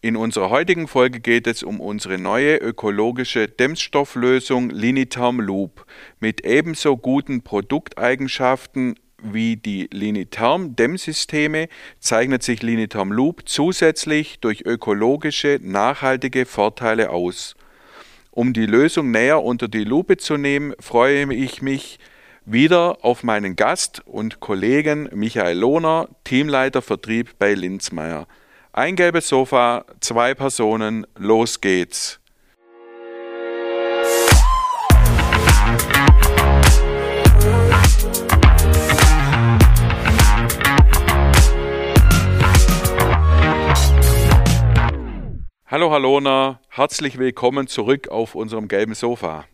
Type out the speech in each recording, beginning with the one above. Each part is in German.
In unserer heutigen Folge geht es um unsere neue ökologische Dämmstofflösung Liniterm Loop mit ebenso guten Produkteigenschaften wie die Liniterm Dämmsysteme zeichnet sich Liniterm Loop zusätzlich durch ökologische, nachhaltige Vorteile aus. Um die Lösung näher unter die Lupe zu nehmen, freue ich mich wieder auf meinen Gast und Kollegen Michael Lohner, Teamleiter Vertrieb bei Linzmeier. Ein gelbes Sofa, zwei Personen, los geht's. Hallo Halona, herzlich willkommen zurück auf unserem gelben Sofa.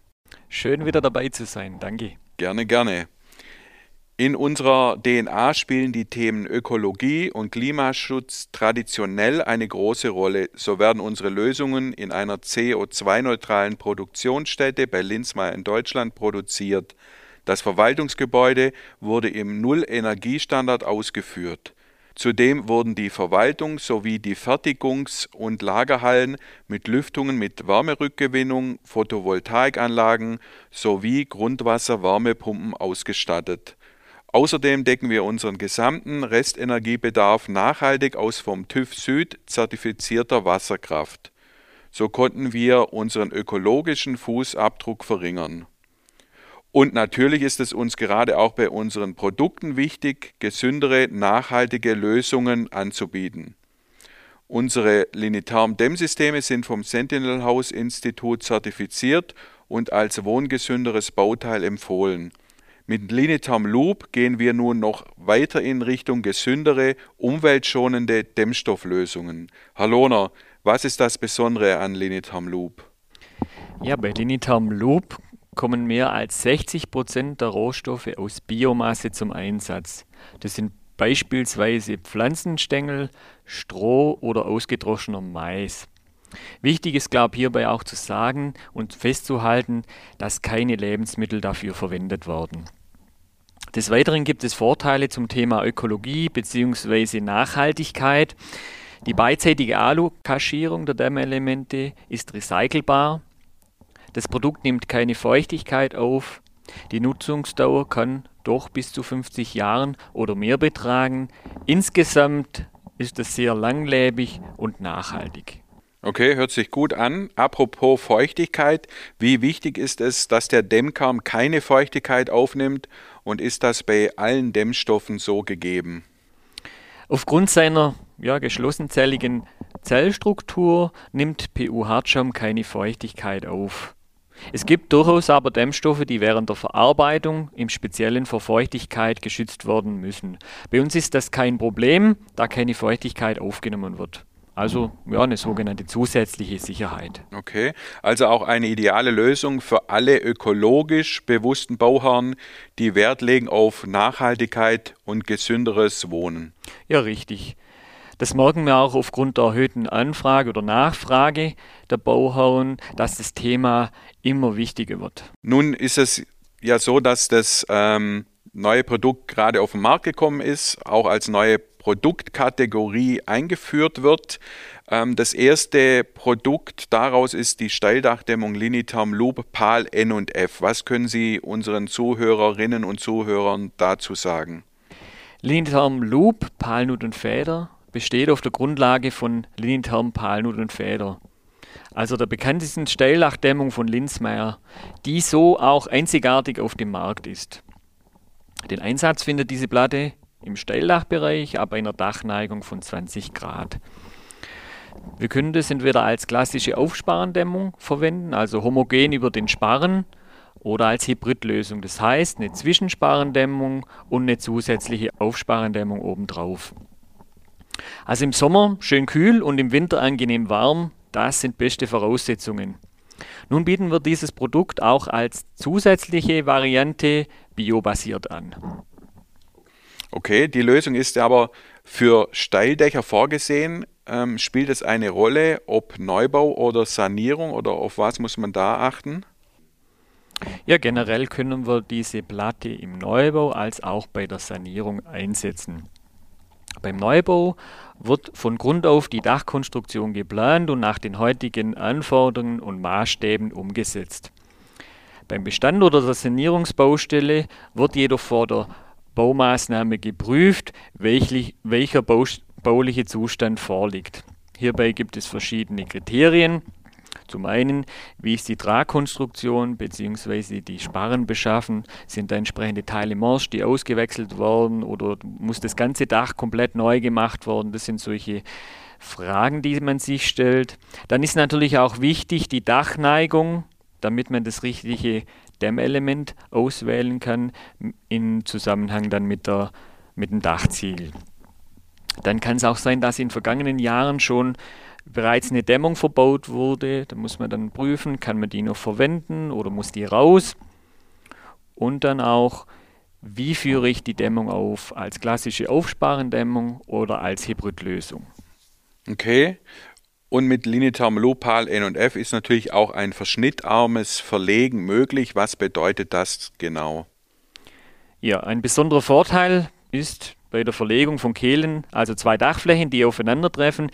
Schön wieder dabei zu sein, danke. Gerne, gerne. In unserer DNA spielen die Themen Ökologie und Klimaschutz traditionell eine große Rolle. So werden unsere Lösungen in einer CO2-neutralen Produktionsstätte bei Linzmeier in Deutschland produziert. Das Verwaltungsgebäude wurde im Null-Energiestandard ausgeführt. Zudem wurden die Verwaltung sowie die Fertigungs- und Lagerhallen mit Lüftungen mit Wärmerückgewinnung, Photovoltaikanlagen sowie Grundwasserwärmepumpen ausgestattet. Außerdem decken wir unseren gesamten Restenergiebedarf nachhaltig aus vom TÜV Süd zertifizierter Wasserkraft. So konnten wir unseren ökologischen Fußabdruck verringern. Und natürlich ist es uns gerade auch bei unseren Produkten wichtig, gesündere, nachhaltige Lösungen anzubieten. Unsere Linitarm-Dämmsysteme sind vom Sentinel House Institut zertifiziert und als wohngesünderes Bauteil empfohlen. Mit Linitam Loop gehen wir nun noch weiter in Richtung gesündere, umweltschonende Dämmstofflösungen. Lohner, was ist das Besondere an Linitam Loop? Ja, bei Linitam Loop kommen mehr als 60 Prozent der Rohstoffe aus Biomasse zum Einsatz. Das sind beispielsweise Pflanzenstängel, Stroh oder ausgedroschener Mais. Wichtig ist, glaube ich, hierbei auch zu sagen und festzuhalten, dass keine Lebensmittel dafür verwendet werden. Des Weiteren gibt es Vorteile zum Thema Ökologie bzw. Nachhaltigkeit. Die beidseitige Alu-Kaschierung der Dämmelemente ist recycelbar. Das Produkt nimmt keine Feuchtigkeit auf. Die Nutzungsdauer kann doch bis zu 50 Jahren oder mehr betragen. Insgesamt ist es sehr langlebig und nachhaltig. Okay, hört sich gut an. Apropos Feuchtigkeit, wie wichtig ist es, dass der Dämmkern keine Feuchtigkeit aufnimmt und ist das bei allen Dämmstoffen so gegeben? Aufgrund seiner ja, geschlossenzelligen Zellstruktur nimmt PU-Hartschaum keine Feuchtigkeit auf. Es gibt durchaus aber Dämmstoffe, die während der Verarbeitung im Speziellen vor Feuchtigkeit geschützt werden müssen. Bei uns ist das kein Problem, da keine Feuchtigkeit aufgenommen wird. Also ja, eine sogenannte zusätzliche Sicherheit. Okay, also auch eine ideale Lösung für alle ökologisch bewussten Bauherren, die Wert legen auf Nachhaltigkeit und gesünderes Wohnen. Ja, richtig. Das merken wir auch aufgrund der erhöhten Anfrage oder Nachfrage der Bauherren, dass das Thema immer wichtiger wird. Nun ist es ja so, dass das ähm, neue Produkt gerade auf den Markt gekommen ist, auch als neue Produktkategorie eingeführt wird. Ähm, das erste Produkt daraus ist die Steildachdämmung Linitam Loop PAL N und F. Was können Sie unseren Zuhörerinnen und Zuhörern dazu sagen? Linitam Loop Palnut und Feder besteht auf der Grundlage von Linitam Palnut und Feder. Also der bekanntesten Steildachdämmung von Linzmeier, die so auch einzigartig auf dem Markt ist. Den Einsatz findet diese Platte im Steildachbereich ab einer Dachneigung von 20 Grad. Wir können das entweder als klassische Aufsparendämmung verwenden, also homogen über den Sparren, oder als Hybridlösung. Das heißt, eine Zwischensparendämmung und eine zusätzliche Aufsparendämmung obendrauf. Also im Sommer schön kühl und im Winter angenehm warm, das sind beste Voraussetzungen. Nun bieten wir dieses Produkt auch als zusätzliche Variante biobasiert an. Okay, die Lösung ist aber für Steildächer vorgesehen. Ähm, spielt es eine Rolle, ob Neubau oder Sanierung oder auf was muss man da achten? Ja, generell können wir diese Platte im Neubau als auch bei der Sanierung einsetzen. Beim Neubau wird von Grund auf die Dachkonstruktion geplant und nach den heutigen Anforderungen und Maßstäben umgesetzt. Beim Bestand oder der Sanierungsbaustelle wird jedoch vor der Baumaßnahme geprüft, welcher bauliche Zustand vorliegt. Hierbei gibt es verschiedene Kriterien. Zum einen, wie ist die Tragkonstruktion bzw. die Sparren beschaffen? Sind da entsprechende Teile morsch, die ausgewechselt worden oder muss das ganze Dach komplett neu gemacht worden? Das sind solche Fragen, die man sich stellt. Dann ist natürlich auch wichtig die Dachneigung, damit man das richtige Dämmelement auswählen kann in Zusammenhang dann mit, der, mit dem Dachziegel. Dann kann es auch sein, dass in vergangenen Jahren schon bereits eine Dämmung verbaut wurde. Da muss man dann prüfen, kann man die noch verwenden oder muss die raus. Und dann auch, wie führe ich die Dämmung auf? Als klassische Aufsparendämmung oder als Hybridlösung. Okay. Und mit Linitherm Lopal N und F ist natürlich auch ein verschnittarmes Verlegen möglich. Was bedeutet das genau? Ja, ein besonderer Vorteil ist bei der Verlegung von Kehlen, also zwei Dachflächen, die aufeinandertreffen.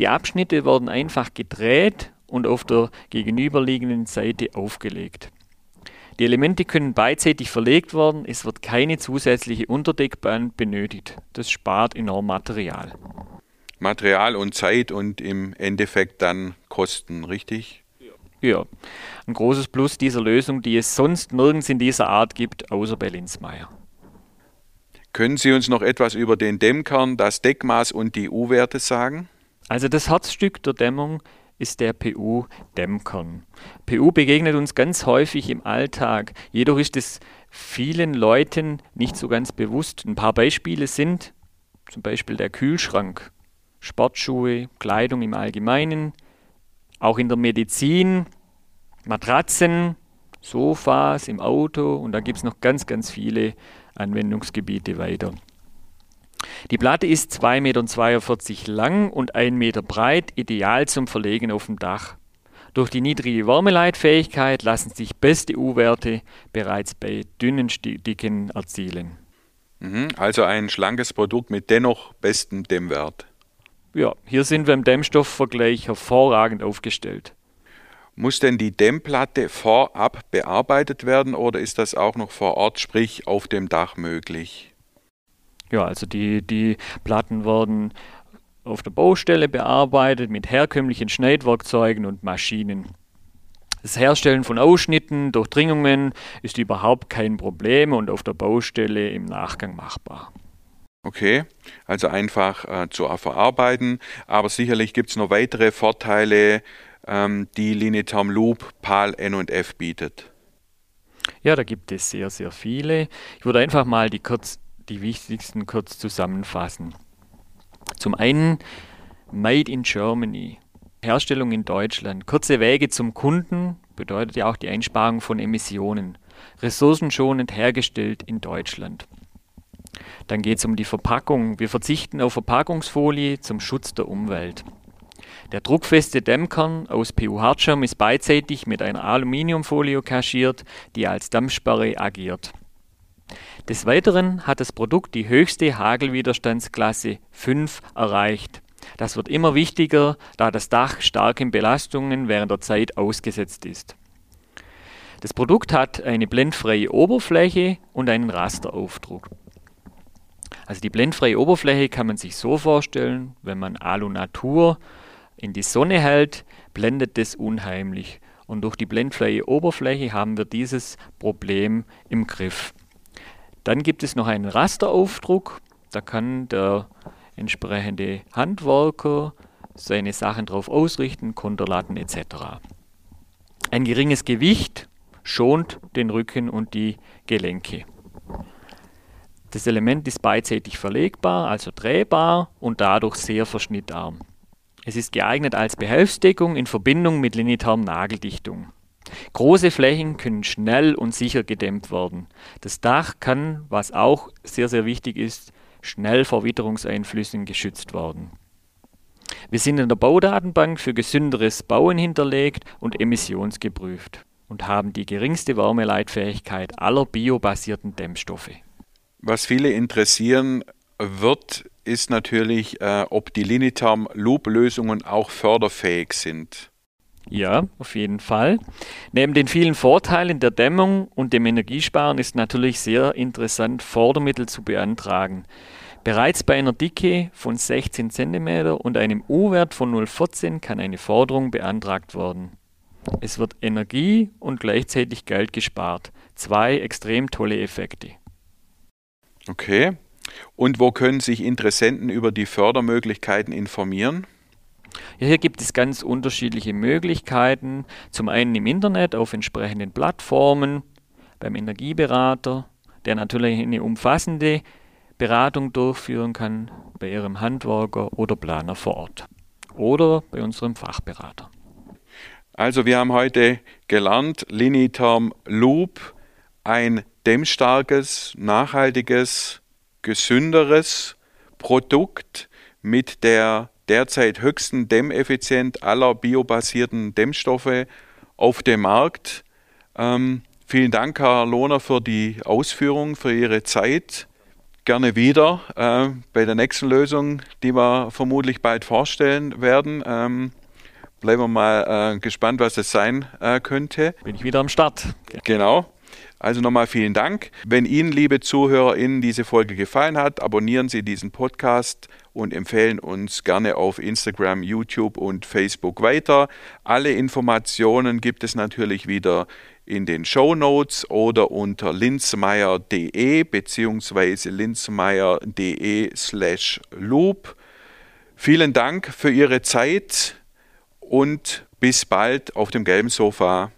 Die Abschnitte werden einfach gedreht und auf der gegenüberliegenden Seite aufgelegt. Die Elemente können beidseitig verlegt werden, es wird keine zusätzliche Unterdeckbahn benötigt. Das spart enorm Material. Material und Zeit und im Endeffekt dann Kosten, richtig? Ja, ein großes Plus dieser Lösung, die es sonst nirgends in dieser Art gibt, außer bei Linsmeier. Können Sie uns noch etwas über den Dämmkern, das Deckmaß und die U-Werte sagen? Also das Herzstück der Dämmung ist der PU-Dämmkern. PU begegnet uns ganz häufig im Alltag, jedoch ist es vielen Leuten nicht so ganz bewusst. Ein paar Beispiele sind zum Beispiel der Kühlschrank Sportschuhe, Kleidung im Allgemeinen, auch in der Medizin, Matratzen, Sofas im Auto und da gibt es noch ganz, ganz viele Anwendungsgebiete weiter. Die Platte ist 2,42 Meter lang und 1 Meter breit, ideal zum Verlegen auf dem Dach. Durch die niedrige Wärmeleitfähigkeit lassen sich beste U-Werte bereits bei dünnen Dicken erzielen. Mhm, also ein schlankes Produkt mit dennoch bestem Dämmwert ja, hier sind wir im Dämmstoffvergleich hervorragend aufgestellt. Muss denn die Dämmplatte vorab bearbeitet werden oder ist das auch noch vor Ort, sprich auf dem Dach möglich? Ja, also die, die Platten werden auf der Baustelle bearbeitet mit herkömmlichen Schneidwerkzeugen und Maschinen. Das Herstellen von Ausschnitten, Durchdringungen ist überhaupt kein Problem und auf der Baustelle im Nachgang machbar. Okay, also einfach äh, zu verarbeiten, aber sicherlich gibt es noch weitere Vorteile, ähm, die Lineterm Loop PAL N und F bietet. Ja, da gibt es sehr, sehr viele. Ich würde einfach mal die, kurz, die wichtigsten kurz zusammenfassen. Zum einen Made in Germany, Herstellung in Deutschland. Kurze Wege zum Kunden bedeutet ja auch die Einsparung von Emissionen. Ressourcenschonend hergestellt in Deutschland. Dann geht es um die Verpackung. Wir verzichten auf Verpackungsfolie zum Schutz der Umwelt. Der druckfeste Dämmkern aus PU-Hartschirm ist beidseitig mit einer Aluminiumfolie kaschiert, die als Dampfsperre agiert. Des Weiteren hat das Produkt die höchste Hagelwiderstandsklasse 5 erreicht. Das wird immer wichtiger, da das Dach starken Belastungen während der Zeit ausgesetzt ist. Das Produkt hat eine blendfreie Oberfläche und einen Rasteraufdruck. Also die blendfreie Oberfläche kann man sich so vorstellen, wenn man Alu Natur in die Sonne hält, blendet das unheimlich. Und durch die blendfreie Oberfläche haben wir dieses Problem im Griff. Dann gibt es noch einen Rasteraufdruck. Da kann der entsprechende Handwerker seine Sachen drauf ausrichten, Konterlatten etc. Ein geringes Gewicht schont den Rücken und die Gelenke. Das Element ist beidseitig verlegbar, also drehbar und dadurch sehr verschnittarm. Es ist geeignet als Behelfsdeckung in Verbindung mit linitarm Nageldichtung. Große Flächen können schnell und sicher gedämmt werden. Das Dach kann, was auch sehr, sehr wichtig ist, schnell vor Witterungseinflüssen geschützt werden. Wir sind in der Baudatenbank für gesünderes Bauen hinterlegt und emissionsgeprüft und haben die geringste Wärmeleitfähigkeit aller biobasierten Dämmstoffe. Was viele interessieren wird, ist natürlich, äh, ob die Linitherm Loop-Lösungen auch förderfähig sind. Ja, auf jeden Fall. Neben den vielen Vorteilen der Dämmung und dem Energiesparen ist natürlich sehr interessant, Fördermittel zu beantragen. Bereits bei einer Dicke von 16 cm und einem U-Wert von 0,14 kann eine Forderung beantragt werden. Es wird Energie und gleichzeitig Geld gespart. Zwei extrem tolle Effekte. Okay. Und wo können sich Interessenten über die Fördermöglichkeiten informieren? Ja, hier gibt es ganz unterschiedliche Möglichkeiten. Zum einen im Internet auf entsprechenden Plattformen, beim Energieberater, der natürlich eine umfassende Beratung durchführen kann bei Ihrem Handwerker oder Planer vor Ort oder bei unserem Fachberater. Also wir haben heute gelernt, Linitherm Loop, ein dämmstarkes, nachhaltiges, gesünderes Produkt mit der derzeit höchsten Dämmeffizienz aller biobasierten Dämmstoffe auf dem Markt. Ähm, vielen Dank, Herr Lohner, für die Ausführungen, für Ihre Zeit. Gerne wieder äh, bei der nächsten Lösung, die wir vermutlich bald vorstellen werden. Ähm, bleiben wir mal äh, gespannt, was es sein äh, könnte. Bin ich wieder am Start. Genau. Also nochmal vielen Dank. Wenn Ihnen, liebe ZuhörerInnen, diese Folge gefallen hat, abonnieren Sie diesen Podcast und empfehlen uns gerne auf Instagram, YouTube und Facebook weiter. Alle Informationen gibt es natürlich wieder in den Show Notes oder unter linzmeier.de bzw. linzmeier.de slash loop. Vielen Dank für Ihre Zeit und bis bald auf dem gelben Sofa.